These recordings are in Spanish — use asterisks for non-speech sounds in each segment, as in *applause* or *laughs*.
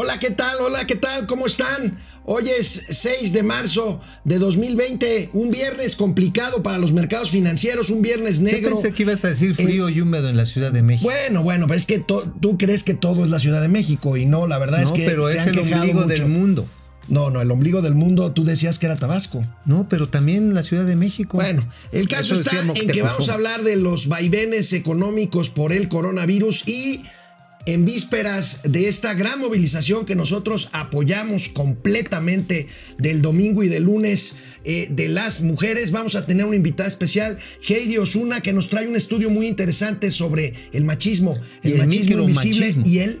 Hola, ¿qué tal? Hola, ¿qué tal? ¿Cómo están? Hoy es 6 de marzo de 2020, un viernes complicado para los mercados financieros, un viernes negro. Yo pensé que ibas a decir frío y húmedo en la Ciudad de México. Bueno, bueno, es que tú crees que todo es la Ciudad de México y no, la verdad es que pero es el ombligo del mundo. No, no, el ombligo del mundo, tú decías que era Tabasco. No, pero también la Ciudad de México. Bueno, el caso está en que vamos a hablar de los vaivenes económicos por el coronavirus y en vísperas de esta gran movilización que nosotros apoyamos completamente del domingo y del lunes eh, de las mujeres, vamos a tener una invitada especial, Heidi Osuna, que nos trae un estudio muy interesante sobre el machismo, el, machismo invisible y el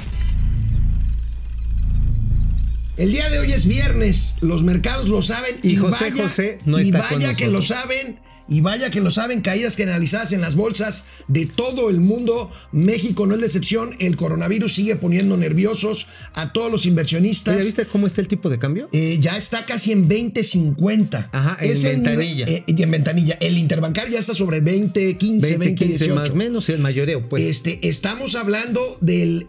El día de hoy es viernes, los mercados lo saben y, José José no está y vaya que lo saben y vaya que lo saben, caídas generalizadas en las bolsas de todo el mundo. México no es la excepción. El coronavirus sigue poniendo nerviosos a todos los inversionistas. ¿Ya viste cómo está el tipo de cambio? Eh, ya está casi en 20.50. Ajá, en ventanilla. Eh, y en ventanilla. El interbancario ya está sobre 20, 15, 20, 18. más o menos, el mayoreo, pues. Este, estamos hablando del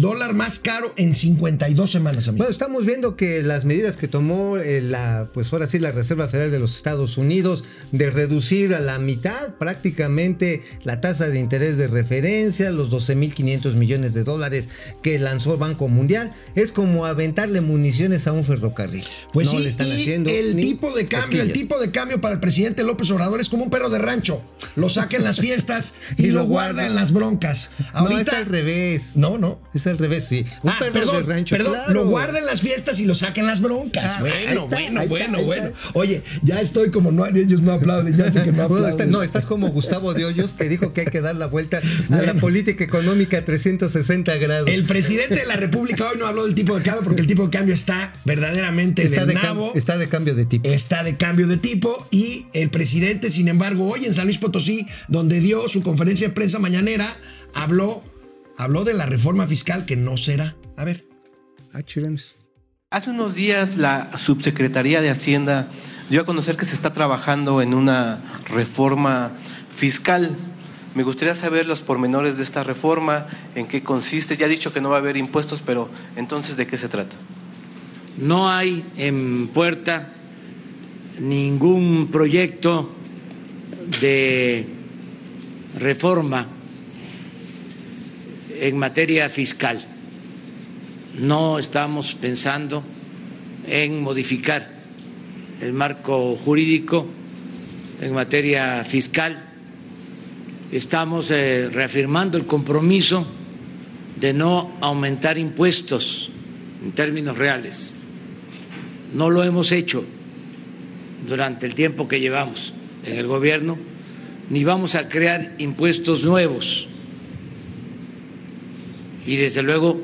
dólar más caro en 52 semanas, amigo. Bueno, estamos viendo que las medidas que tomó eh, la, pues ahora sí, la Reserva Federal de los Estados Unidos de reducir a la mitad prácticamente la tasa de interés de referencia, los 12.500 millones de dólares que lanzó el Banco Mundial. Es como aventarle municiones a un ferrocarril. Pues sí, le están haciendo el tipo de cambio, el tipo de cambio para el presidente López Obrador es como un perro de rancho. Lo saca en las fiestas *laughs* y, lo guarda en las broncas. Ahorita, no, es al revés. No, no. Es al revés, sí. Un ah, perro de rancho. Perdón, lo guarda en las fiestas y lo saca en las broncas. Ah, bueno, bueno, bueno, bueno. Oye, ya estoy como no, ellos no aplauden, ya sé que no *laughs* aplauden. no, estás como Gustavo de Hoyos que dijo que hay que dar la vuelta a la política económica 360 grados. El presidente de la República hoy no habló del tipo de cambio porque el tipo de cambio está verdaderamente está de, está de cambio de tipo. Está de cambio de tipo y el presidente, sin embargo, hoy en San Luis Potosí, donde dio su conferencia de prensa mañanera, habló, habló de la reforma fiscal que no será. A ver. Ah, Hace unos días la subsecretaría de Hacienda dio a conocer que se está trabajando en una reforma fiscal. Me gustaría saber los pormenores de esta reforma, en qué consiste. Ya ha dicho que no va a haber impuestos, pero entonces, ¿de qué se trata? No hay en puerta ningún proyecto de reforma en materia fiscal. No estamos pensando en modificar el marco jurídico en materia fiscal. Estamos eh, reafirmando el compromiso de no aumentar impuestos en términos reales. No lo hemos hecho durante el tiempo que llevamos en el gobierno, ni vamos a crear impuestos nuevos. Y desde luego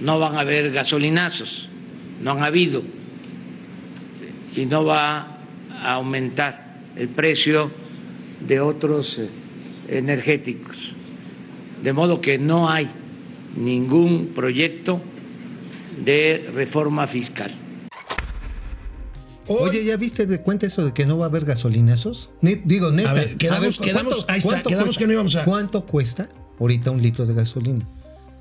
no van a haber gasolinazos, no han habido y no va a aumentar el precio de otros eh, energéticos. De modo que no hay ningún proyecto de reforma fiscal. Oye, ¿ya viste de cuenta eso de que no va a haber gasolinazos? digo, neta. A ver, quedamos, que no íbamos a. ¿Cuánto cuesta ahorita un litro de gasolina?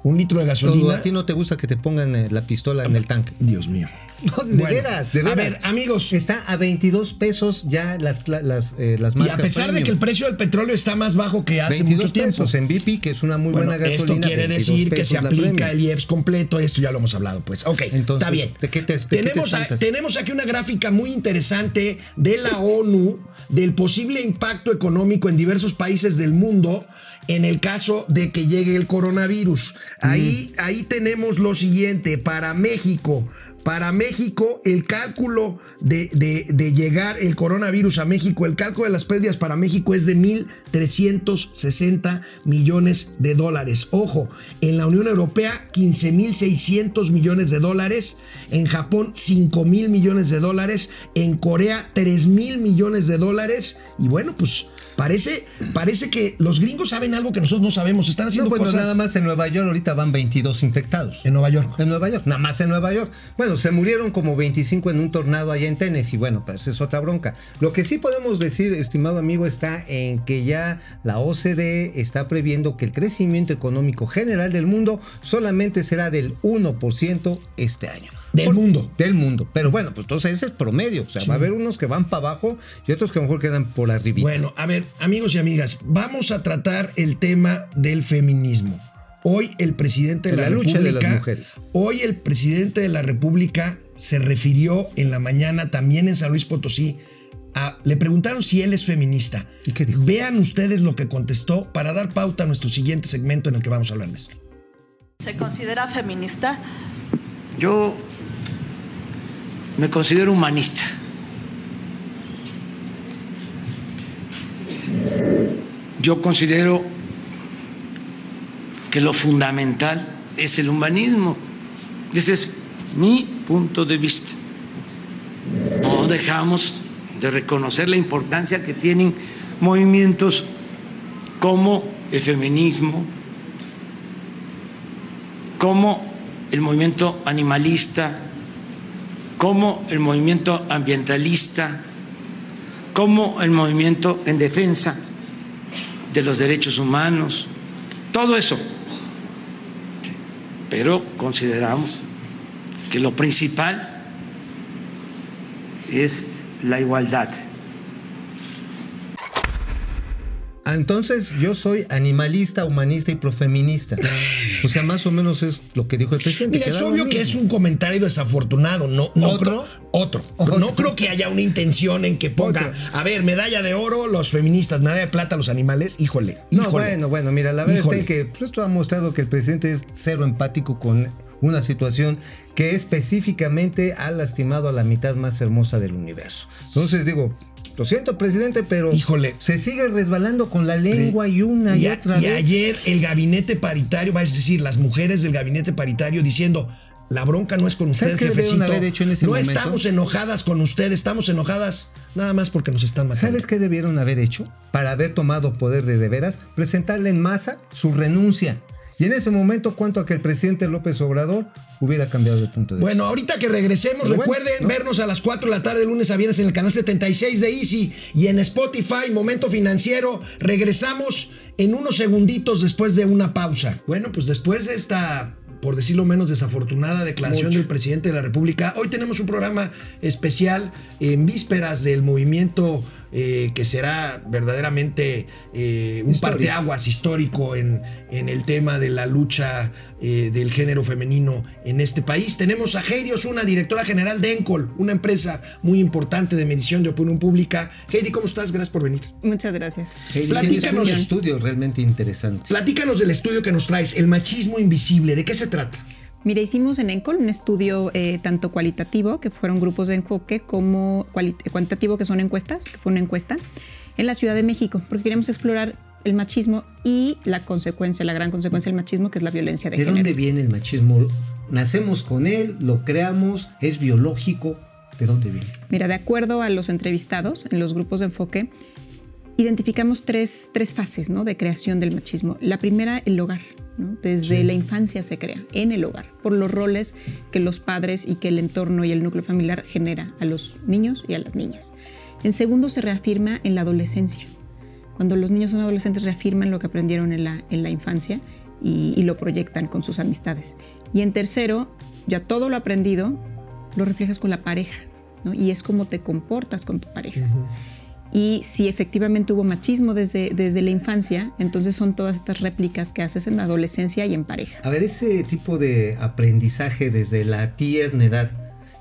Un litro de gasolina. ¿A ti no te gusta que te pongan eh, la pistola en el tanque? Dios mío. No, de veras, de veras. A ver, amigos. Está a 22 pesos ya las, las, eh, las marcas. Y a pesar de que el precio del petróleo está más bajo que hace mucho tiempo. pesos en BP, que es una muy buena gasolina. Esto quiere decir que se aplica el IEPS completo. Esto ya lo hemos hablado, pues. Ok, Entonces, está bien. ¿de qué te, tenemos, tenemos aquí una gráfica muy interesante de la ONU del posible impacto económico en diversos países del mundo en el caso de que llegue el coronavirus. Ahí, ahí tenemos lo siguiente, para México, para México, el cálculo de, de- de llegar el coronavirus a México, el cálculo de las pérdidas para México es de 1.360 millones de dólares. Ojo, en la Unión Europea 15.600 millones de dólares, en Japón 5.000 millones de dólares, en Corea 3.000 millones de dólares. Y bueno, pues parece, parece que los gringos saben algo que nosotros no sabemos. Están No, haciendo bueno, cosas nada más en Nueva York ahorita van 22 infectados. en Nueva York. En Nueva York, nada más en Nueva York. Bueno, se murieron como 25 en un tornado allá en Tennessee. Bueno, pues es otra bronca. Lo que sí podemos decir, estimado amigo, está en que ya la OCDE está previendo que el crecimiento económico general del mundo solamente será del 1% este año. Del mundo. Del mundo. Pero bueno, pues entonces ese es promedio. O sea, va a haber unos que van para abajo y otros que a lo mejor quedan por arribita. Bueno, a ver, amigos y amigas, vamos a tratar el tema del feminismo. Hoy el presidente de De la, la lucha de República, las mujeres. hoy el presidente de la República se refirió en la mañana también en San Luis Potosí. a- le preguntaron si él es feminista. ¿Y qué dijo? Vean ustedes lo que contestó para dar pauta a nuestro siguiente segmento en el que vamos a hablar de esto. ¿Se considera feminista? Yo me considero humanista. Yo considero que lo fundamental es el humanismo. Ese es mi punto de vista. No dejamos de reconocer la importancia que tienen movimientos como el feminismo, como el movimiento animalista, como el movimiento ambientalista, como el movimiento en defensa de los derechos humanos, todo eso. Pero consideramos que lo principal es la igualdad. Ah, Entonces yo soy animalista, humanista y profeminista. O sea, más o menos es lo que dijo el presidente. Mira, es obvio que es un comentario desafortunado. No, no ¿Otro? otro. Otro. No creo que haya una intención en que ponga, Otro. a ver, medalla de oro los feministas, medalla de plata los animales. Híjole, No, bueno, bueno, mira, la verdad Híjole. en que pues, esto ha mostrado que el presidente es cero empático con una situación que específicamente ha lastimado a la mitad más hermosa del universo. Entonces digo, lo siento, presidente, pero Híjole. se sigue resbalando con la lengua y una y, y, a- otra y vez. ayer el gabinete paritario, va a decir, las mujeres del gabinete paritario diciendo. La bronca no es con ¿Sabes ustedes, qué debieron jefecito. haber hecho en ese no momento? estamos enojadas con ustedes, estamos enojadas nada más porque nos están matando. ¿Sabes qué debieron haber hecho para haber tomado poder de de veras? Presentarle en masa su renuncia. Y en ese momento, cuanto a que el presidente López Obrador hubiera cambiado de punto de Bueno, vista. ahorita que regresemos, Pero bueno, recuerden ¿no? vernos a las 4 de la tarde, lunes a viernes, en el canal 76 de Easy y en Spotify, Momento Financiero. Regresamos en unos segunditos después de una pausa. Bueno, pues después de esta, por decirlo menos, desafortunada declaración Mucho. del presidente de la República, hoy tenemos un programa especial en vísperas del movimiento. Eh, que será verdaderamente eh, un Histórico. parteaguas histórico en, en el tema de la lucha eh, del género femenino en este país. Tenemos a Heidi Osuna, directora general de Encol, una empresa muy importante de medición de opinión pública. Heidi, ¿cómo estás? Gracias por venir. Muchas gracias. Hey, platícanos. un estudio realmente interesante. Platícanos del estudio que nos traes, el machismo invisible. ¿De qué se trata? Mira, hicimos en ENCOL un estudio eh, tanto cualitativo, que fueron grupos de enfoque, como cuantitativo, que son encuestas, que fue una encuesta, en la Ciudad de México, porque queremos explorar el machismo y la consecuencia, la gran consecuencia del machismo, que es la violencia de, ¿De género. dónde viene el machismo? ¿Nacemos con él? ¿Lo creamos? ¿Es biológico? ¿De dónde viene? Mira, de acuerdo a los entrevistados en los grupos de enfoque, identificamos tres, tres fases ¿no? de creación del machismo. La primera, el hogar. ¿No? Desde la infancia se crea, en el hogar, por los roles que los padres y que el entorno y el núcleo familiar genera a los niños y a las niñas. En segundo, se reafirma en la adolescencia. Cuando los niños son adolescentes, reafirman lo que aprendieron en la, en la infancia y, y lo proyectan con sus amistades. Y en tercero, ya todo lo aprendido lo reflejas con la pareja, ¿no? Y es como te comportas con tu pareja. Y si efectivamente hubo machismo desde, desde la infancia, entonces son todas estas réplicas que haces en la adolescencia y en pareja. A ver, ese tipo de aprendizaje desde la tierna edad,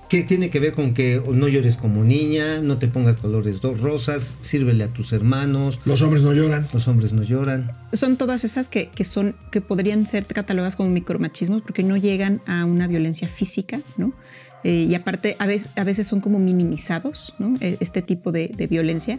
¿qué tiene que ver con que no llores como niña, no te pongas colores dos rosas, sírvele a tus hermanos, Los hombres no lloran. los hombres no lloran? Son todas esas que, que son, que podrían ser catalogadas como micromachismos porque no llegan a una violencia física, ¿no? Eh, y aparte, a veces, a veces son como minimizados. E- Este tipo de violencia,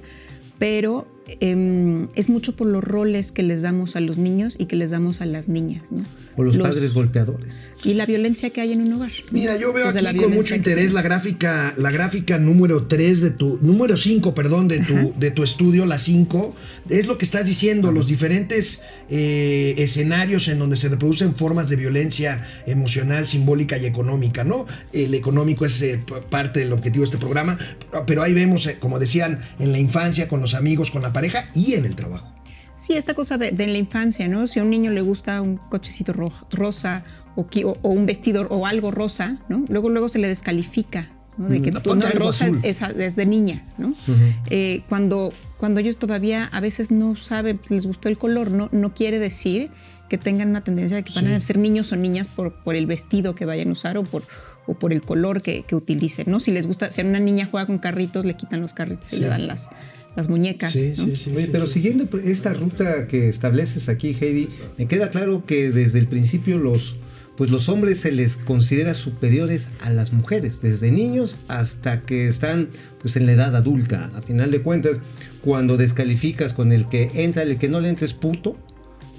pero em, es mucho por los roles que les damos a los niños y que les damos a las niñas, ¿no? O los, padres golpeadores. Y la violencia que hay en un hogar. Mira, yo veo Desde aquí con mucho interés la gráfica, la gráfica número 3 de tu, número 5, perdón, de tu, de tu estudio, la 5. Es lo que estás diciendo, los diferentes eh, escenarios en donde se reproducen formas de violencia emocional, simbólica y económica, ¿no? El económico es eh, parte del objetivo de este programa, pero ahí vemos, eh, como decían, en la infancia, con los amigos, con la pareja y en el trabajo. Sí, esta cosa de, de la infancia, ¿no? Si a un niño le gusta un cochecito ro- rosa o, o- un vestido o algo rosa, ¿no? Luego, luego se le descalifica, ¿no? De que Mm, tú ponte no rosa es, es a- es de niña, ¿no? Eh, cuando, cuando ellos todavía a veces no saben, les gustó el color, no, no quiere decir que tengan una tendencia de que van a ser niños o niñas por, por el vestido que vayan a usar o por, o por el color que, que utilicen, ¿no? Si les gusta, si a una niña juega con carritos, le quitan los carritos y Sí. le dan las, las muñecas. Sí, ¿no? sí, sí. Oye, sí, pero sí. siguiendo esta ruta que estableces aquí, Heidi, me queda claro que desde el principio los, pues los hombres se les considera superiores a las mujeres, desde niños hasta que están pues en la edad adulta. A final de cuentas, cuando descalificas con el que entra, el que no le entres puto,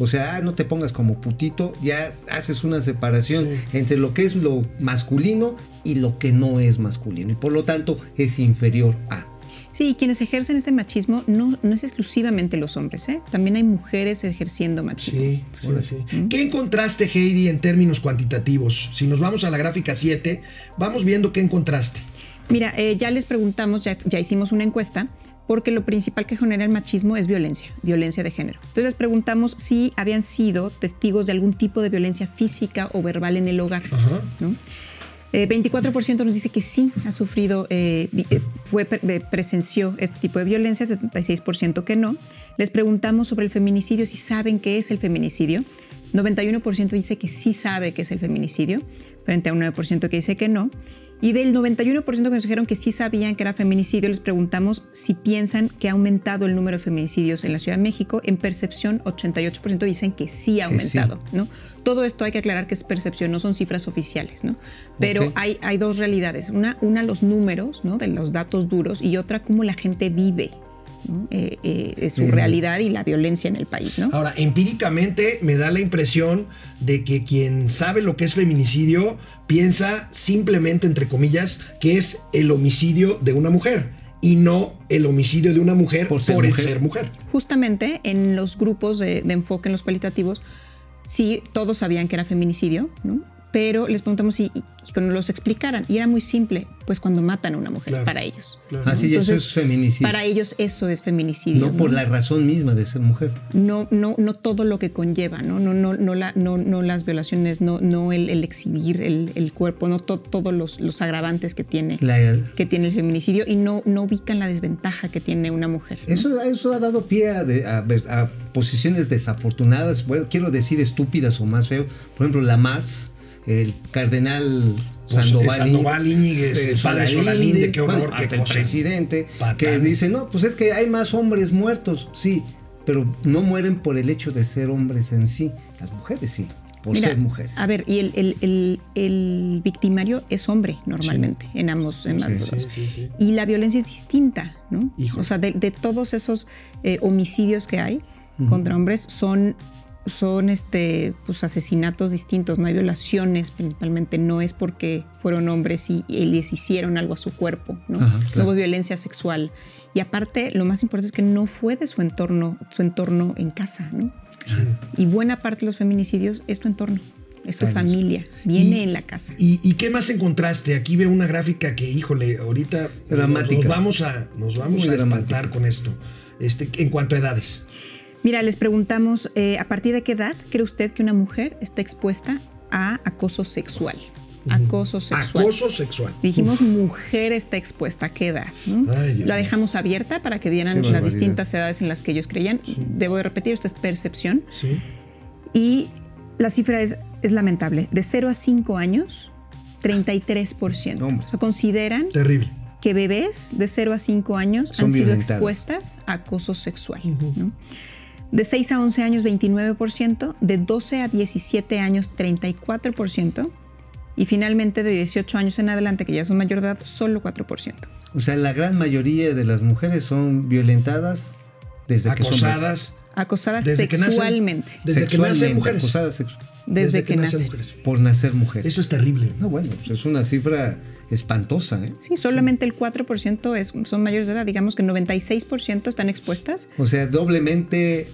o sea, ah, no te pongas como putito, ya haces una separación entre lo que es lo masculino y lo que no es masculino. Y por lo tanto es inferior a. Sí, quienes ejercen este machismo no, no es exclusivamente los hombres, ¿eh? También hay mujeres ejerciendo machismo. Sí, sí, sí. ¿Qué encontraste, Heidi, en términos cuantitativos? Si nos vamos a la gráfica 7, vamos viendo qué encontraste. Mira, eh, ya les preguntamos, ya, ya hicimos una encuesta, porque lo principal que genera el machismo es violencia, violencia de género. Entonces les preguntamos si habían sido testigos de algún tipo de violencia física o verbal en el hogar. Ajá. ¿no? Eh, 24% nos dice que sí ha sufrido, eh, eh, fue, pre- eh, presenció este tipo de violencia, 76% que no. Les preguntamos sobre el feminicidio, si saben qué es el feminicidio. 91% dice que sí sabe qué es el feminicidio, frente a un 9% que dice que no. Y del 91% que nos dijeron que sí sabían que era feminicidio, les preguntamos si piensan que ha aumentado el número de feminicidios en la Ciudad de México. En percepción, 88% dicen que sí ha sí. aumentado. ¿no? Todo esto hay que aclarar que es percepción, no son cifras oficiales, ¿no? Pero hay, hay dos realidades. Una, una, los números, ¿no? De los datos duros y otra, cómo la gente vive ¿no? Eh, eh, su realidad y la violencia en el país, ¿no? Ahora, empíricamente me da la impresión de que quien sabe lo que es feminicidio piensa simplemente, entre comillas, que es el homicidio de una mujer y no el homicidio de una mujer por, ser mujer. ser mujer. Justamente en los grupos de, de enfoque en los cualitativos, sí, todos sabían que era feminicidio, ¿no? Pero les preguntamos si y que nos los explicaran. Y era muy simple, pues cuando matan a una mujer, Claro. para ellos. Así eso Entonces, es feminicidio. Para ellos eso es feminicidio. no por la razón misma de ser mujer. no, no, no todo lo que conlleva, ¿no? No, no, no, la, no, no las violaciones, no, no el, el exhibir el, el cuerpo, no to- todos los, los agravantes que tiene, La- que tiene el feminicidio y no, no ubican la desventaja que tiene una mujer. ¿no? Eso, eso ha dado pie a, de- a a posiciones desafortunadas, bueno, quiero decir estúpidas o más feo. Por ejemplo, la Mars, el cardenal Pues, Sandoval, Sandoval Íñiguez, el padre Solalinde, qué horror, bueno, qué hasta el cosa. presidente, Patán. que dice, no, pues es que hay más hombres muertos, sí, pero no mueren por el hecho de ser hombres en sí. Las mujeres sí, por Mira, ser mujeres. A ver, y el, el- el- el victimario es hombre normalmente en ambos, en Sí, ambos sí, lados. sí, sí. Y la violencia es distinta, ¿no? Híjole. O sea, de, de todos esos eh, homicidios que hay contra hombres son, son este, pues, asesinatos distintos, no hay violaciones principalmente, no es porque fueron hombres y, y les hicieron algo a su cuerpo, ¿no? Ajá, No hubo violencia sexual. Y aparte, lo más importante es que no fue de su entorno, su entorno en casa, ¿no? Y buena parte de los feminicidios es tu entorno, es tu familia, viene Y- en la casa. ¿Y, y qué más encontraste? Aquí veo una gráfica que, híjole, ahorita nos, Dramática. nos vamos a, nos vamos Muy a dramática. espantar con esto. Este, en cuanto a edades. Mira, les preguntamos, eh, ¿a partir de qué edad cree usted que una mujer está expuesta a acoso sexual? Acoso sexual. Acoso sexual. Dijimos mujer está expuesta, ¿a qué edad? no? Ay, Dios la dejamos abierta para que dieran Qué las barbaridad. distintas edades en las que ellos creían. Debo de repetir, esto es percepción. Sí. Y la cifra es, es lamentable. De 0 a 5 años, 33%. Hombre. O sea, consideran Terrible. que bebés de 0 a 5 años Son han sido expuestas a acoso sexual. ¿no? De 6 a 11 años, 29%. De 12 a 17 años, 34%. Y finalmente de 18 años en adelante, que ya son mayor de edad, solo 4%. O sea, la gran mayoría de las mujeres son violentadas desde que son Acosadas. Acosadas Desde que nacen. sexualmente. Desde que nacen sexualmente, mujeres. acosadas sexu- Desde, que, nacen nace. mujeres. por nacer mujeres. Eso es terrible. No, bueno, pues es una cifra espantosa, ¿eh? Sí, solamente el 4% es, son mayores de edad. Digamos que 96% están expuestas. O sea, doblemente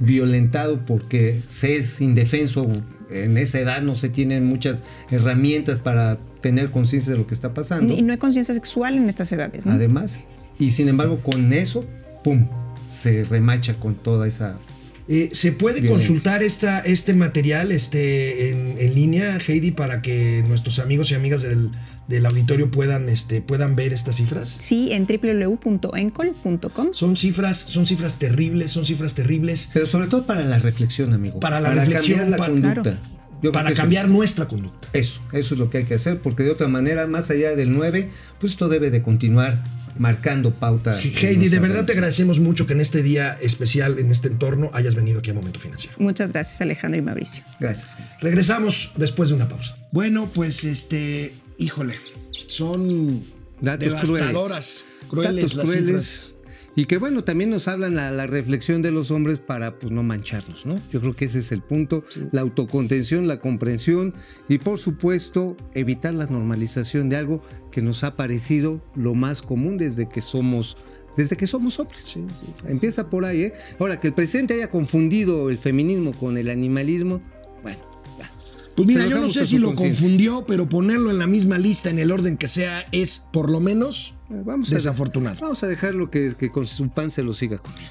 violentado porque se es indefenso. En esa edad no se tienen muchas herramientas para tener conciencia de lo que está pasando. Y no hay conciencia sexual en estas edades. ¿no? Además, y sin embargo, con eso, ¡pum! Se remacha con toda esa. Eh, ¿Se puede Violencia. consultar esta, este material este, en, en línea, Heidi, para que nuestros amigos y amigas del, del auditorio puedan, este, puedan ver estas cifras? Sí, en www.encol.com. Son cifras, son cifras terribles, son cifras terribles Pero sobre todo para la reflexión, amigo. Para la reflexión, cambiar la para- conducta. Claro. Yo creo para eso- cambiar nuestra conducta. Eso, eso es lo que hay que hacer, porque de otra manera, más allá del 9, pues esto debe de continuar marcando pauta. Heidi, de verdad te agradecemos mucho que en este día especial, en este entorno, hayas venido aquí a Momento Financiero. Muchas gracias, Alejandro y Mauricio. Gracias. Regresamos después de una pausa. Bueno, pues este, híjole, son Datos devastadoras, crueles, Datos las crueles. Y que bueno, también nos hablan la, la reflexión de los hombres para pues no mancharnos, ¿no? Yo creo que ese es el punto, la autocontención, la comprensión y por supuesto evitar la normalización de algo que nos ha parecido lo más común desde que somos desde que somos hombres. Empieza por ahí, ¿eh? Ahora que el presidente haya confundido el feminismo con el animalismo, bueno. Pues mira, yo no sé si lo confundió, pero ponerlo en la misma lista, en el orden que sea, es por lo menos Eh, Vamos a, desafortunado. vamos a dejarlo que, que con su pan se lo siga comiendo.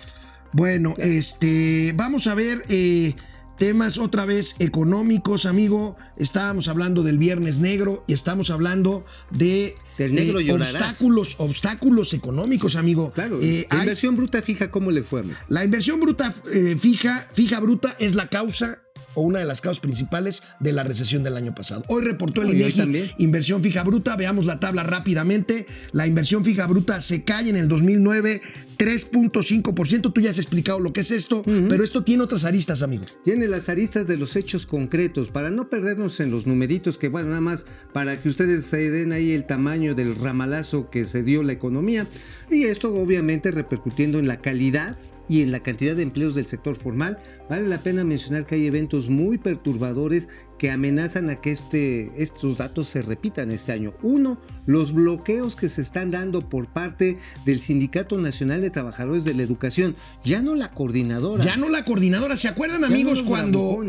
Bueno, este, vamos a ver eh, temas otra vez económicos, amigo. Estábamos hablando del Viernes Negro y estamos hablando de eh, Del negro llorarás. obstáculos, obstáculos económicos, amigo. Claro, Eh, la hay- inversión bruta fija, ¿cómo le fue, amigo? La inversión bruta eh, fija, fija bruta es la causa o una de las causas principales de la recesión del año pasado. Hoy reportó el INEGI inversión fija bruta, veamos la tabla rápidamente. La inversión fija bruta se cae en el 2009 3.5%. Tú ya has explicado lo que es esto, pero esto tiene otras aristas, amigo. Tiene las aristas de los hechos concretos para no perdernos en los numeritos que, bueno, nada más para que ustedes se den ahí el tamaño del ramalazo que se dio la economía. Y esto obviamente repercutiendo en la calidad y en la cantidad de empleos del sector formal. Vale la pena mencionar que hay eventos muy perturbadores que amenazan a que este, estos datos se repitan este año. Uno, los bloqueos que se están dando por parte del Sindicato Nacional de Trabajadores de la Educación. Ya no la coordinadora. Ya no la coordinadora, ¿se acuerdan no amigos los cuando,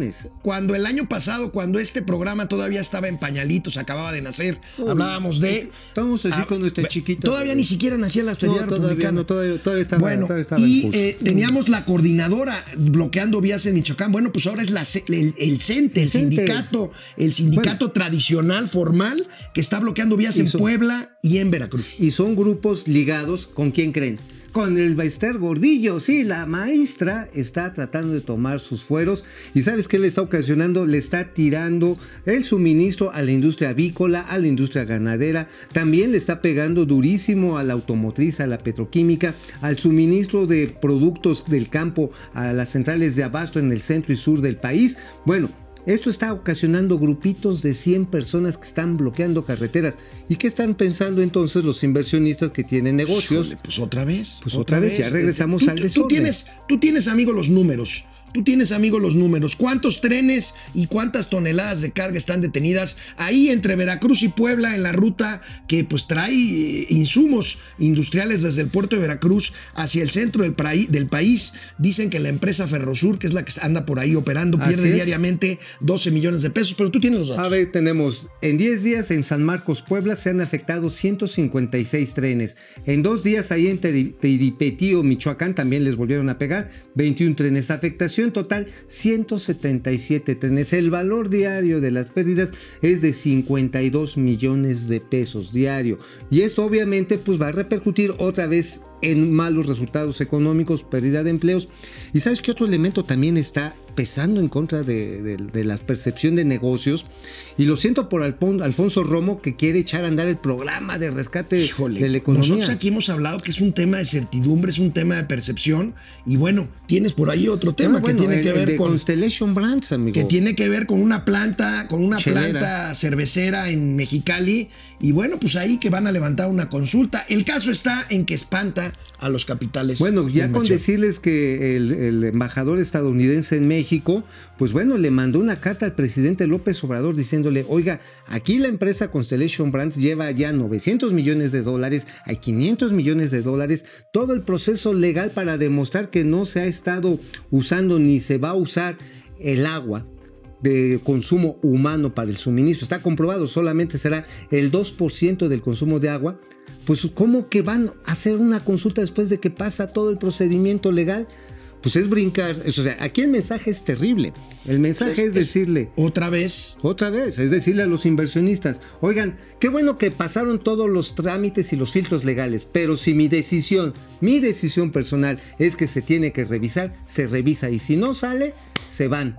cuando el año pasado, cuando este programa todavía estaba en pañalitos, acababa de nacer, hablábamos de... Estamos así Ah, con nuestra ve- chiquita. Todavía ni siquiera nacía la No, austeridad todavía no, todavía, todavía estaba, Bueno, todavía estaba en y curso. eh, teníamos la coordinadora bloqueando vías en Michoacán. Bueno, pues ahora es la, el, el CENTE, el El CENTE. sindicato, el sindicato tradicional, formal, que está bloqueando vías en son- Puebla y en Veracruz. Y son grupos ligados con quién creen. Con el Baester Gordillo, sí, la maestra está tratando de tomar sus fueros y ¿sabes qué le está ocasionando? Le está tirando el suministro a la industria avícola, a la industria ganadera, también le está pegando durísimo a la automotriz, a la petroquímica, al suministro de productos del campo a las centrales de abasto en el centro y sur del país. Bueno, esto está ocasionando grupitos de 100 personas que están bloqueando carreteras. ¿Y qué están pensando entonces los inversionistas que tienen negocios? Híjole, pues otra vez. Pues otra vez, ya regresamos al desorden. Tú tienes, tú tienes, amigo, los números. Tú tienes, amigo, los números. ¿Cuántos trenes y cuántas toneladas de carga están detenidas ahí entre Veracruz y Puebla en la ruta que pues trae eh, insumos industriales desde el puerto de Veracruz hacia el centro del, país? Dicen que la empresa Ferrosur, que es la que anda por ahí operando, pierde diariamente 12 millones de pesos, pero tú tienes los datos. A ver, tenemos en 10 días en San Marcos, Puebla, se han afectado 156 trenes. En dos días ahí en Teri- Teripetío, Michoacán, también les volvieron a pegar 21 trenes. Afectación total 177 trenes. El valor diario de las pérdidas es de 52 millones de pesos diario. Y esto obviamente pues va a repercutir otra vez en malos resultados económicos, pérdida de empleos. ¿Y sabes qué otro elemento también está pesando en contra de la percepción de negocios. Y lo siento por Alfonso Romo que quiere echar a andar el programa de rescate Híjole, de la economía. nosotros aquí hemos hablado que es un tema de certidumbre, es un tema de percepción. Y bueno, tienes por ahí otro tema Ah, bueno, que tiene el- que ver con. Constellation Brands, amigo. que tiene que ver con una planta, con una Chelera. planta cervecera en Mexicali. Y bueno, pues ahí que van a levantar una consulta. El caso está en que espanta a los capitales. Bueno, ya con decirles que el, el embajador estadounidense en México, pues bueno, le mandó una carta al presidente López Obrador oiga, aquí la empresa Constellation Brands lleva ya 900 millones de dólares, hay 500 millones de dólares, todo el proceso legal para demostrar que no se ha estado usando ni se va a usar el agua de consumo humano para el suministro. Está comprobado, solamente será el 2% del consumo de agua. Pues ¿cómo que van a hacer una consulta después de que pasa todo el procedimiento legal? Pues es brincar, es- o sea, aquí el mensaje es terrible. El mensaje es, decirle, Otra vez. otra vez, es decirle a los inversionistas, oigan, qué bueno que pasaron todos los trámites y los filtros legales, pero si mi decisión, mi decisión personal es que se tiene que revisar, se revisa y si no sale, se van.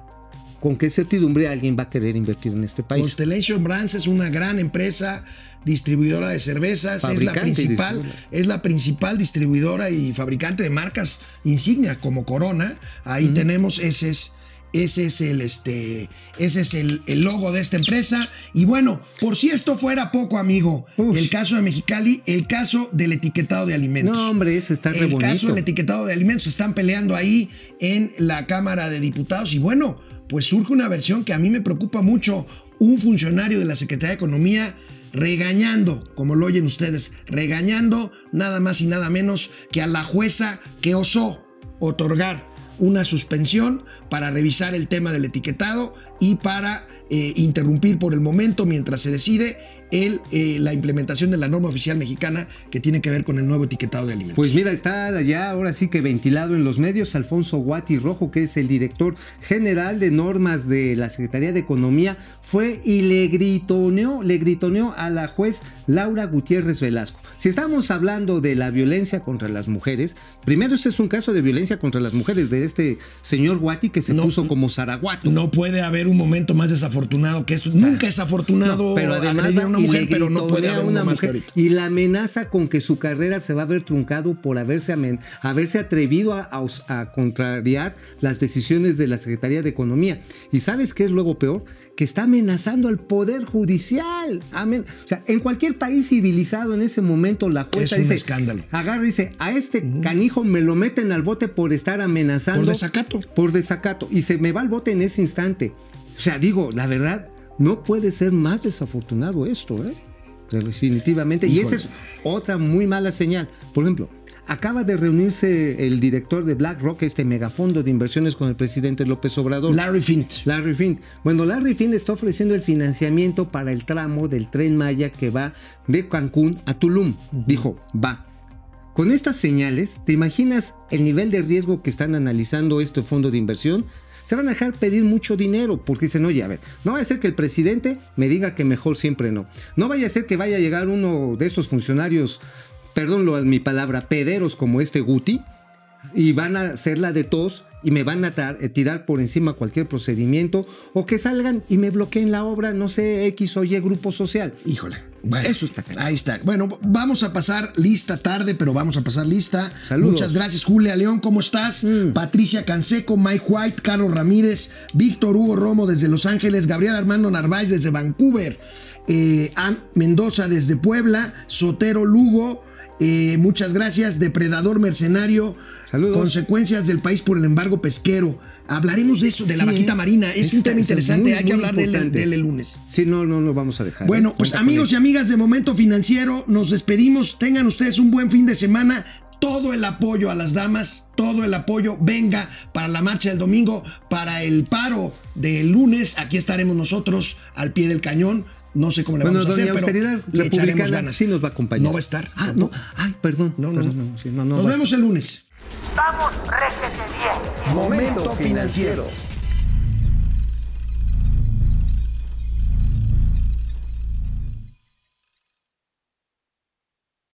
¿Con qué certidumbre alguien va a querer invertir en este país? Constellation Brands es una gran empresa distribuidora de cervezas, es la principal, distribuidora. es la principal distribuidora y fabricante de marcas insignia como Corona. Ahí tenemos ese es ese es el este ese es el, el logo de esta empresa y bueno, por si esto fuera poco, amigo, Uf. el caso de Mexicali, el caso del etiquetado de alimentos. No, hombre, ese está re el caso del etiquetado de alimentos están peleando ahí en la Cámara de Diputados y bueno, pues surge una versión que a mí me preocupa mucho, un funcionario de la Secretaría de Economía regañando, como lo oyen ustedes, regañando nada más y nada menos que a la jueza que osó otorgar una suspensión para revisar el tema del etiquetado y para eh, interrumpir por el momento mientras se decide el, eh, la implementación de la norma oficial mexicana que tiene que ver con el nuevo etiquetado de alimentos. Pues mira, está ya ahora sí que ventilado en los medios Alfonso Guati Rojo, que es el director general de normas de la Secretaría de Economía, fue y le gritoneó, le gritoneó a la juez Laura Gutiérrez Velasco. Si estamos hablando de la violencia contra las mujeres, primero este es un caso de violencia contra las mujeres de este señor Guati que se No. puso como Zaraguato. No puede haber un momento más desafortunado que esto. Nunca es afortunado No, pero además a una mujer, pero no puede haber una mujer y la amenaza con que su carrera se va a ver truncado por haberse, amen- haberse atrevido a, a contrariar las decisiones de la Secretaría de Economía. ¿Y sabes qué es luego peor? Que está amenazando al Poder Judicial. Amen- o sea, en cualquier país civilizado en ese momento la jueza Es un dice, escándalo. agarra y dice, a este canijo me lo meten al bote por estar amenazando. Por desacato. Por desacato. Y se me va al bote en ese instante. O sea, digo, la verdad, no puede ser más desafortunado esto, ¿eh? Definitivamente. Y esa es otra muy mala señal. Por ejemplo, acaba de reunirse el director de BlackRock, este megafondo de inversiones con el presidente López Obrador. Larry Fint. Larry Finn. Bueno, Larry Finn está ofreciendo el financiamiento para el tramo del tren Maya que va de Cancún a Tulum. Dijo, va. Con estas señales, ¿te imaginas el nivel de riesgo que están analizando este fondo de inversión? Se van a dejar pedir mucho dinero porque dicen, oye, a ver, no vaya a ser que el presidente me diga que mejor siempre no. No vaya a ser que vaya a llegar uno de estos funcionarios, perdón lo- mi palabra, pederos como este Guti, y van a hacer la de tos y me van a eh, tirar por encima cualquier procedimiento o que salgan y me bloqueen la obra, no sé, X o Y grupo social. Híjole. Bueno, Eso está carajo. Ahí está. Bueno, vamos a pasar lista tarde, pero vamos a pasar lista. Saludos. Muchas gracias, Julia León. ¿Cómo estás? Patricia Canseco, Mike White, Carlos Ramírez, Víctor Hugo Romo desde Los Ángeles, Gabriel Armando Narváez desde Vancouver, eh, Ann Mendoza desde Puebla, Sotero Lugo. eh, muchas gracias, Depredador Mercenario. Saludos. Consecuencias del país por el embargo pesquero. Hablaremos de eso, de la vaquita marina. Es un tema es interesante. muy, Hay que hablar de él, importante. de él el lunes. Sí, no, no, no vamos a dejar. Bueno, ¿eh? pues Cuenta con amigos y amigas de Momento Financiero, nos despedimos. Tengan ustedes un buen fin de semana. Todo el apoyo a las damas, todo el apoyo venga para la marcha del domingo, para el paro del lunes. Aquí estaremos nosotros al pie del cañón. No sé cómo le Bueno, vamos a hacer, doña pero Austeridad le echaremos Republicana ganas. sí nos va a acompañar. No va a estar. Ah, no. Ay, perdón. No, no, perdón, no. sí, no, no Nos a vemos el lunes. Vamos, réjete bien. Momento financiero.